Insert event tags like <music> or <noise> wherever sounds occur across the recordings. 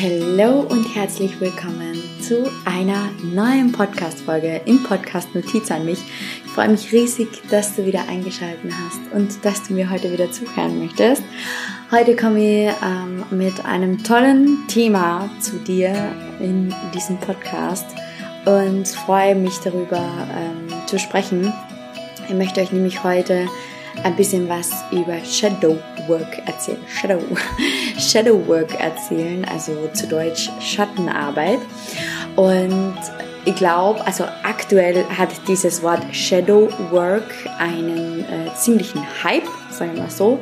Hallo und herzlich willkommen zu einer neuen Podcast-Folge im Podcast Notiz an mich. Ich freue mich riesig, dass du wieder eingeschaltet hast und dass du mir heute wieder zuhören möchtest. Heute komme ich ähm, mit einem tollen Thema zu dir in diesem Podcast und freue mich darüber ähm, zu sprechen. Ich möchte euch nämlich heute ein bisschen was über Shadow Work erzählen. Shadow, <laughs> Shadow Work erzählen, also zu Deutsch Schattenarbeit. Und ich glaube, also aktuell hat dieses Wort Shadow Work einen äh, ziemlichen Hype, sagen wir mal so.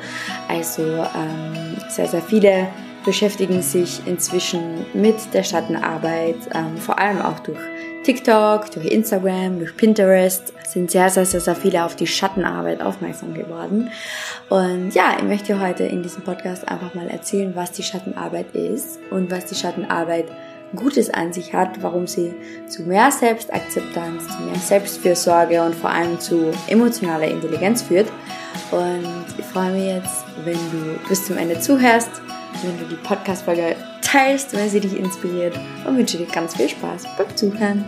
Also ähm, sehr, sehr viele beschäftigen sich inzwischen mit der Schattenarbeit, ähm, vor allem auch durch TikTok, durch Instagram, durch Pinterest sind sehr, sehr, sehr, sehr viele auf die Schattenarbeit aufmerksam geworden. Und ja, ich möchte heute in diesem Podcast einfach mal erzählen, was die Schattenarbeit ist und was die Schattenarbeit Gutes an sich hat, warum sie zu mehr Selbstakzeptanz, zu mehr Selbstfürsorge und vor allem zu emotionaler Intelligenz führt. Und ich freue mich jetzt, wenn du bis zum Ende zuhörst, wenn du die Podcast-Folge teilst, wenn sie dich inspiriert und wünsche dir ganz viel Spaß beim Zuhören.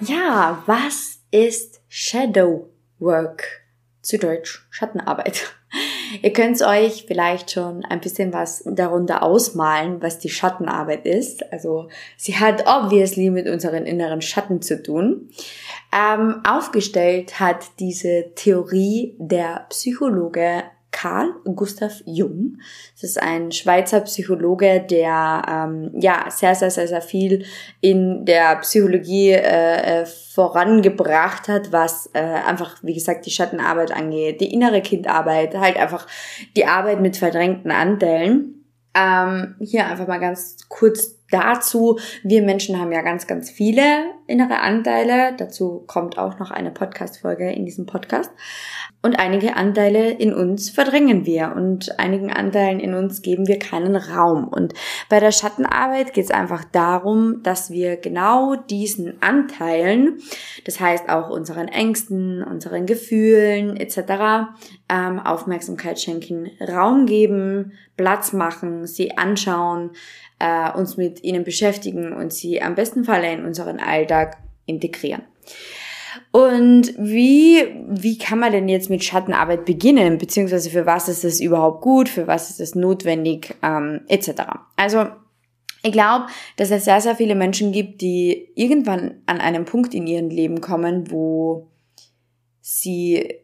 Ja, was ist Shadow Work? Zu Deutsch Schattenarbeit. Ihr könnt euch vielleicht schon ein bisschen was darunter ausmalen, was die Schattenarbeit ist. Also sie hat obviously mit unseren inneren Schatten zu tun. Ähm, aufgestellt hat diese Theorie der Psychologe Carl Gustav Jung. Das ist ein Schweizer Psychologe, der ähm, ja sehr, sehr, sehr, sehr viel in der Psychologie äh, äh, vorangebracht hat, was äh, einfach, wie gesagt, die Schattenarbeit angeht, die innere Kindarbeit, halt einfach die Arbeit mit verdrängten Anteilen. Ähm, hier einfach mal ganz kurz dazu. Wir Menschen haben ja ganz, ganz viele innere Anteile. Dazu kommt auch noch eine Podcast-Folge in diesem Podcast. Und einige Anteile in uns verdrängen wir und einigen Anteilen in uns geben wir keinen Raum. Und bei der Schattenarbeit geht es einfach darum, dass wir genau diesen Anteilen, das heißt auch unseren Ängsten, unseren Gefühlen etc., ähm, Aufmerksamkeit schenken, Raum geben, Platz machen, sie anschauen, äh, uns mit ihnen beschäftigen und sie am besten Falle in unseren Alltag integrieren. Und wie, wie kann man denn jetzt mit Schattenarbeit beginnen? Beziehungsweise für was ist es überhaupt gut? Für was ist es notwendig? Ähm, etc. Also, ich glaube, dass es sehr, sehr viele Menschen gibt, die irgendwann an einem Punkt in ihrem Leben kommen, wo sie,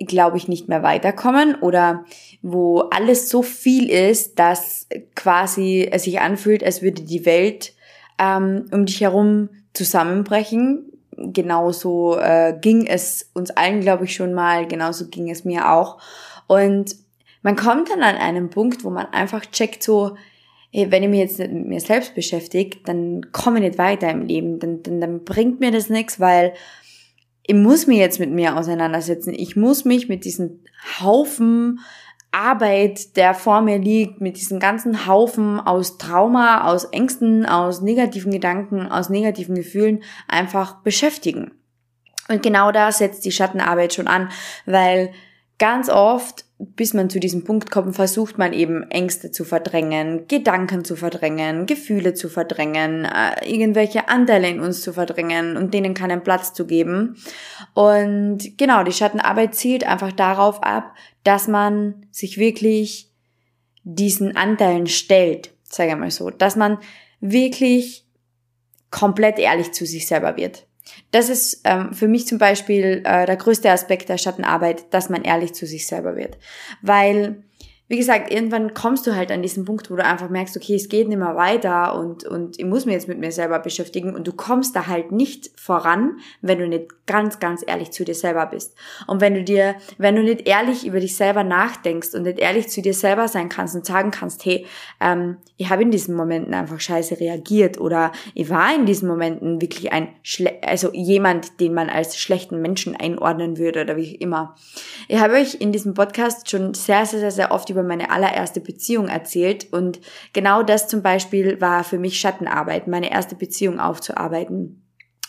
glaube ich, nicht mehr weiterkommen oder wo alles so viel ist, dass quasi es sich anfühlt, als würde die Welt ähm, um dich herum zusammenbrechen genauso äh, ging es uns allen, glaube ich, schon mal, genauso ging es mir auch. Und man kommt dann an einem Punkt, wo man einfach checkt, so, wenn ich mich jetzt nicht mit mir selbst beschäftige, dann komme ich nicht weiter im Leben, dann, dann, dann bringt mir das nichts, weil ich muss mich jetzt mit mir auseinandersetzen. Ich muss mich mit diesen Haufen Arbeit, der vor mir liegt, mit diesem ganzen Haufen aus Trauma, aus Ängsten, aus negativen Gedanken, aus negativen Gefühlen einfach beschäftigen. Und genau da setzt die Schattenarbeit schon an, weil ganz oft, bis man zu diesem Punkt kommt, versucht man eben Ängste zu verdrängen, Gedanken zu verdrängen, Gefühle zu verdrängen, äh, irgendwelche Anteile in uns zu verdrängen und denen keinen Platz zu geben. Und genau, die Schattenarbeit zielt einfach darauf ab, dass man sich wirklich diesen Anteilen stellt, sage ich mal so, dass man wirklich komplett ehrlich zu sich selber wird. Das ist ähm, für mich zum Beispiel äh, der größte Aspekt der Schattenarbeit, dass man ehrlich zu sich selber wird. Weil wie gesagt, irgendwann kommst du halt an diesen Punkt, wo du einfach merkst, okay, es geht nicht mehr weiter und, und ich muss mich jetzt mit mir selber beschäftigen und du kommst da halt nicht voran, wenn du nicht ganz, ganz ehrlich zu dir selber bist. Und wenn du dir, wenn du nicht ehrlich über dich selber nachdenkst und nicht ehrlich zu dir selber sein kannst und sagen kannst, hey, ähm, ich habe in diesen Momenten einfach scheiße reagiert oder ich war in diesen Momenten wirklich ein, Schle also jemand, den man als schlechten Menschen einordnen würde oder wie immer. Ich habe euch in diesem Podcast schon sehr, sehr, sehr, sehr oft über meine allererste Beziehung erzählt und genau das zum Beispiel war für mich Schattenarbeit, meine erste Beziehung aufzuarbeiten.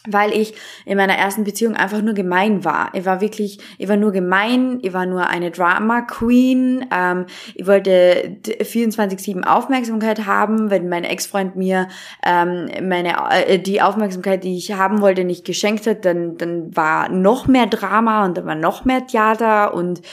weil ich in meiner ersten Beziehung einfach nur gemein war. Ich war wirklich, ich war nur gemein, ich war nur eine Drama Queen, ähm, ich wollte 24-7 Aufmerksamkeit haben, wenn mein Ex-Freund mir ähm, meine äh, die Aufmerksamkeit, die ich haben wollte, nicht geschenkt hat, dann, dann war noch mehr Drama und dann war noch mehr Theater und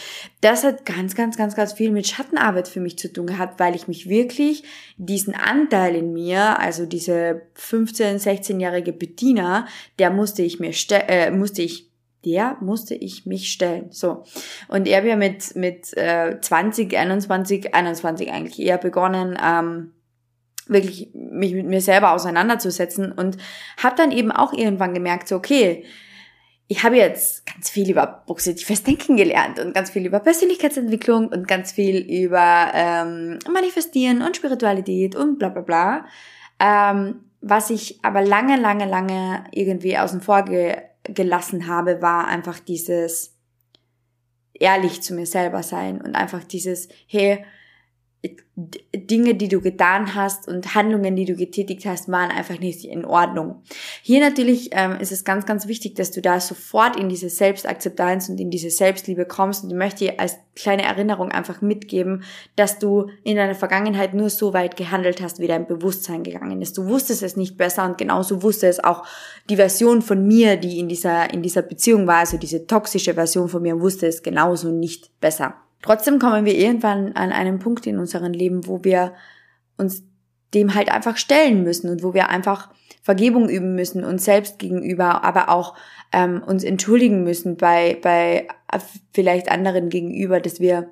das hat ganz, ganz, ganz, ganz viel mit Schattenarbeit für mich zu tun gehabt, weil ich mich wirklich diesen Anteil in mir, also diese 15-, 16-jährige Bettina, der musste ich mir äh, musste ich der musste ich mich stellen. So. Und ich habe ja mit, mit äh, 20, 21, 21 eigentlich eher begonnen, ähm, wirklich mich mit mir selber auseinanderzusetzen und habe dann eben auch irgendwann gemerkt, so okay, ich habe jetzt ganz viel über positives Denken gelernt und ganz viel über Persönlichkeitsentwicklung und ganz viel über ähm, Manifestieren und Spiritualität und bla bla bla. Ähm, was ich aber lange, lange, lange irgendwie außen vor ge gelassen habe, war einfach dieses ehrlich zu mir selber sein und einfach dieses, hey, Dinge, die du getan hast und Handlungen, die du getätigt hast, waren einfach nicht in Ordnung. Hier natürlich ähm, ist es ganz, ganz wichtig, dass du da sofort in diese Selbstakzeptanz und in diese Selbstliebe kommst. Und ich möchte dir als kleine Erinnerung einfach mitgeben, dass du in deiner Vergangenheit nur so weit gehandelt hast, wie dein Bewusstsein gegangen ist. Du wusstest es nicht besser und genauso wusste es auch die Version von mir, die in dieser, in dieser Beziehung war, also diese toxische Version von mir, wusste es genauso nicht besser. Trotzdem kommen wir irgendwann an einen Punkt in unserem Leben, wo wir uns dem halt einfach stellen müssen und wo wir einfach Vergebung üben müssen, uns selbst gegenüber, aber auch ähm, uns entschuldigen müssen bei, bei vielleicht anderen gegenüber, dass wir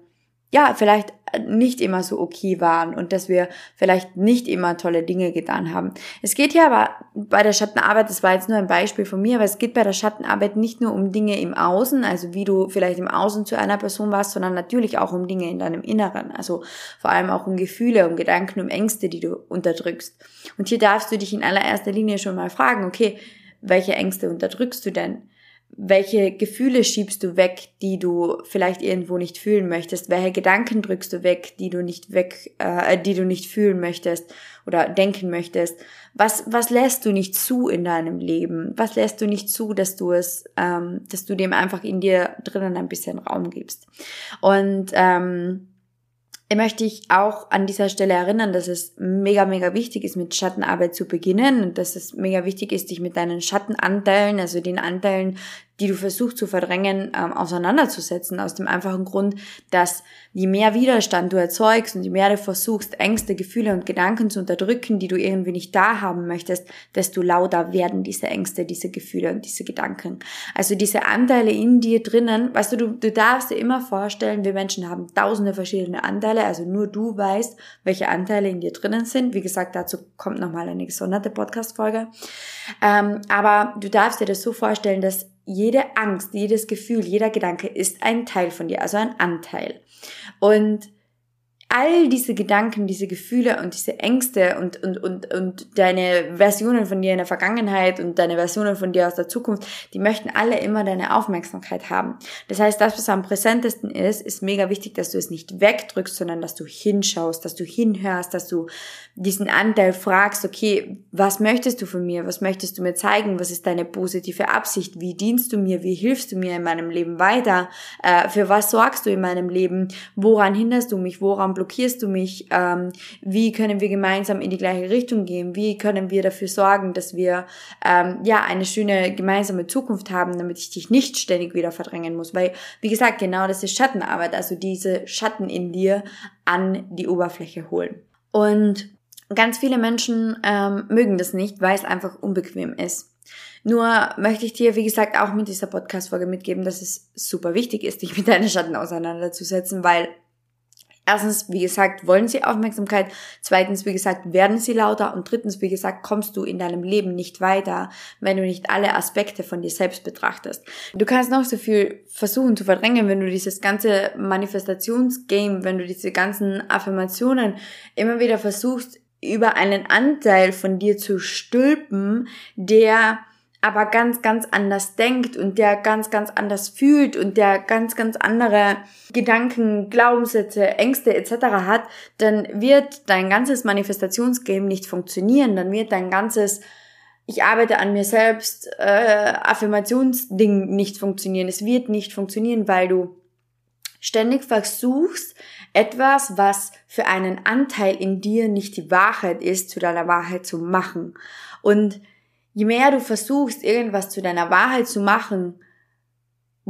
ja, vielleicht nicht immer so okay waren und dass wir vielleicht nicht immer tolle Dinge getan haben. Es geht hier aber bei der Schattenarbeit, das war jetzt nur ein Beispiel von mir, aber es geht bei der Schattenarbeit nicht nur um Dinge im Außen, also wie du vielleicht im Außen zu einer Person warst, sondern natürlich auch um Dinge in deinem Inneren, also vor allem auch um Gefühle, um Gedanken, um Ängste, die du unterdrückst. Und hier darfst du dich in allererster Linie schon mal fragen, okay, welche Ängste unterdrückst du denn? Welche Gefühle schiebst du weg, die du vielleicht irgendwo nicht fühlen möchtest? Welche Gedanken drückst du weg, die du nicht weg, äh, die du nicht fühlen möchtest oder denken möchtest? Was was lässt du nicht zu in deinem Leben? Was lässt du nicht zu, dass du es, ähm, dass du dem einfach in dir drinnen ein bisschen Raum gibst? Und ähm, möchte dich auch an dieser Stelle erinnern, dass es mega, mega wichtig ist, mit Schattenarbeit zu beginnen und dass es mega wichtig ist, dich mit deinen Schattenanteilen, also den Anteilen, die du versuchst zu verdrängen, ähm, auseinanderzusetzen. Aus dem einfachen Grund, dass je mehr Widerstand du erzeugst und je mehr du versuchst, Ängste, Gefühle und Gedanken zu unterdrücken, die du irgendwie nicht da haben möchtest, desto lauter werden diese Ängste, diese Gefühle und diese Gedanken. Also diese Anteile in dir drinnen, weißt du, du, du darfst dir immer vorstellen, wir Menschen haben tausende verschiedene Anteile, also nur du weißt, welche Anteile in dir drinnen sind. Wie gesagt, dazu kommt nochmal eine gesonderte Podcast-Folge. Ähm, aber du darfst dir das so vorstellen, dass jede Angst, jedes Gefühl, jeder Gedanke ist ein Teil von dir, also ein Anteil. Und all diese Gedanken, diese Gefühle und diese Ängste und, und, und, und deine Versionen von dir in der Vergangenheit und deine Versionen von dir aus der Zukunft, die möchten alle immer deine Aufmerksamkeit haben. Das heißt, das, was am präsentesten ist, ist mega wichtig, dass du es nicht wegdrückst, sondern dass du hinschaust, dass du hinhörst, dass du diesen Anteil fragst, okay, was möchtest du von mir? Was möchtest du mir zeigen? Was ist deine positive Absicht? Wie dienst du mir? Wie hilfst du mir in meinem Leben weiter? Äh, für was sorgst du in meinem Leben? Woran hinderst du mich? Woran blockierst du mich? Ähm, wie können wir gemeinsam in die gleiche Richtung gehen? Wie können wir dafür sorgen, dass wir ähm, ja eine schöne gemeinsame Zukunft haben, damit ich dich nicht ständig wieder verdrängen muss? Weil, wie gesagt, genau das ist Schattenarbeit, also diese Schatten in dir an die Oberfläche holen. Und ganz viele Menschen ähm, mögen das nicht, weil es einfach unbequem ist. Nur möchte ich dir, wie gesagt, auch mit dieser Podcast-Folge mitgeben, dass es super wichtig ist, dich mit deinen Schatten auseinanderzusetzen, weil Erstens, wie gesagt, wollen sie Aufmerksamkeit. Zweitens, wie gesagt, werden sie lauter. Und drittens, wie gesagt, kommst du in deinem Leben nicht weiter, wenn du nicht alle Aspekte von dir selbst betrachtest. Du kannst noch so viel versuchen zu verdrängen, wenn du dieses ganze Manifestationsgame, wenn du diese ganzen Affirmationen immer wieder versuchst, über einen Anteil von dir zu stülpen, der aber ganz, ganz anders denkt und der ganz, ganz anders fühlt und der ganz, ganz andere Gedanken, Glaubenssätze, Ängste etc. hat, dann wird dein ganzes Manifestationsgame nicht funktionieren, dann wird dein ganzes ich arbeite an mir selbst, äh, Affirmationsding nicht funktionieren. Es wird nicht funktionieren, weil du ständig versuchst, etwas, was für einen Anteil in dir nicht die Wahrheit ist, zu deiner Wahrheit zu machen. Und je mehr du versuchst, irgendwas zu deiner Wahrheit zu machen,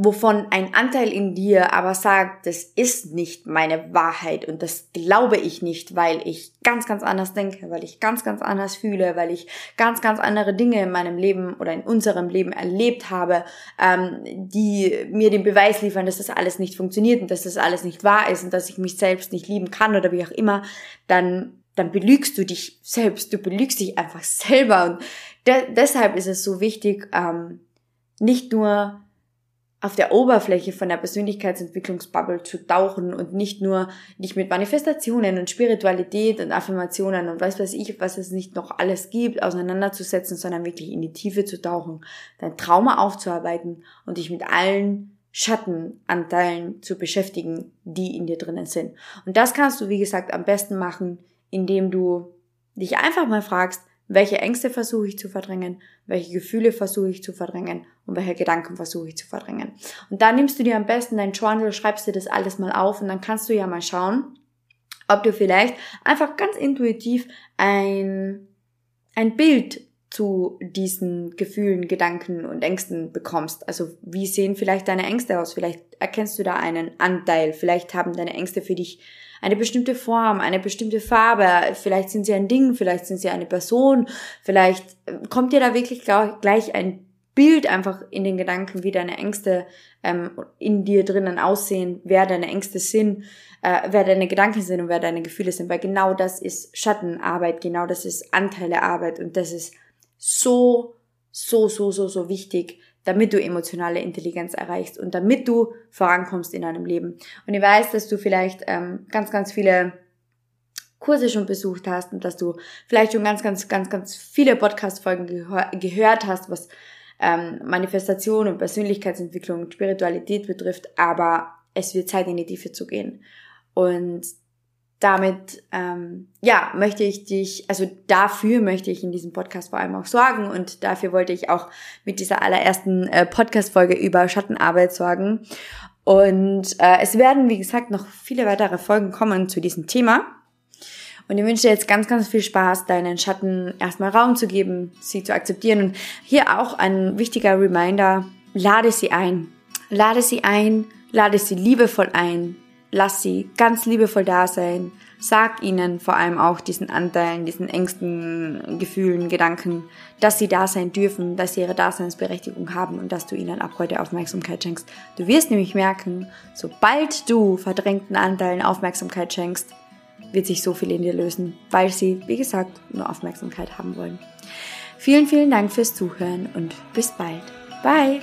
wovon ein Anteil in dir aber sagt, das ist nicht meine Wahrheit und das glaube ich nicht, weil ich ganz, ganz anders denke, weil ich ganz, ganz anders fühle, weil ich ganz, ganz andere Dinge in meinem Leben oder in unserem Leben erlebt habe, ähm, die mir den Beweis liefern, dass das alles nicht funktioniert und dass das alles nicht wahr ist und dass ich mich selbst nicht lieben kann oder wie auch immer, dann dann belügst du dich selbst, du belügst dich einfach selber und de deshalb ist es so wichtig, ähm, nicht nur auf der Oberfläche von der Persönlichkeitsentwicklungsbubble zu tauchen und nicht nur dich mit Manifestationen und Spiritualität und Affirmationen und weiß was ich, was es nicht noch alles gibt, auseinanderzusetzen, sondern wirklich in die Tiefe zu tauchen, dein Trauma aufzuarbeiten und dich mit allen Schattenanteilen zu beschäftigen, die in dir drinnen sind. Und das kannst du, wie gesagt, am besten machen, indem du dich einfach mal fragst, welche Ängste versuche ich zu verdrängen, welche Gefühle versuche ich zu verdrängen und welche Gedanken versuche ich zu verdrängen. Und da nimmst du dir am besten dein Journal, schreibst dir das alles mal auf und dann kannst du ja mal schauen, ob du vielleicht einfach ganz intuitiv ein, ein Bild zu diesen Gefühlen, Gedanken und Ängsten bekommst. Also wie sehen vielleicht deine Ängste aus? Vielleicht erkennst du da einen Anteil. Vielleicht haben deine Ängste für dich eine bestimmte Form, eine bestimmte Farbe, vielleicht sind sie ein Ding, vielleicht sind sie eine Person, vielleicht äh, kommt dir da wirklich gleich ein Bild einfach in den Gedanken, wie deine Ängste ähm, in dir drinnen aussehen, wer deine Ängste sind, äh, wer deine Gedanken sind und wer deine Gefühle sind, weil genau das ist Schattenarbeit, genau das ist Anteilearbeit und das ist so, so, so, so, so wichtig, damit du emotionale Intelligenz erreichst und damit du vorankommst in deinem Leben. Und ich weiß, dass du vielleicht ähm, ganz, ganz viele Kurse schon besucht hast und dass du vielleicht schon ganz, ganz, ganz, ganz viele Podcast-Folgen gehör gehört hast, was ähm, Manifestation und Persönlichkeitsentwicklung und Spiritualität betrifft, aber es wird Zeit in die Tiefe zu gehen. Und damit, ähm, ja, möchte ich dich, also dafür möchte ich in diesem Podcast vor allem auch sorgen und dafür wollte ich auch mit dieser allerersten äh, Podcast-Folge über Schattenarbeit sorgen. Und äh, es werden, wie gesagt, noch viele weitere Folgen kommen zu diesem Thema. Und ich wünsche dir jetzt ganz, ganz viel Spaß, deinen Schatten erstmal Raum zu geben, sie zu akzeptieren. Und hier auch ein wichtiger Reminder, lade sie ein. Lade sie ein, lade sie liebevoll ein, lass sie ganz liebevoll da sein. Sag ihnen vor allem auch diesen Anteilen, diesen Ängsten, Gefühlen, Gedanken, dass sie da sein dürfen, dass sie ihre Daseinsberechtigung haben und dass du ihnen ab heute Aufmerksamkeit schenkst. Du wirst nämlich merken, sobald du verdrängten Anteilen Aufmerksamkeit schenkst, wird sich so viel in dir lösen, weil sie, wie gesagt, nur Aufmerksamkeit haben wollen. Vielen, vielen Dank fürs Zuhören und bis bald. Bye!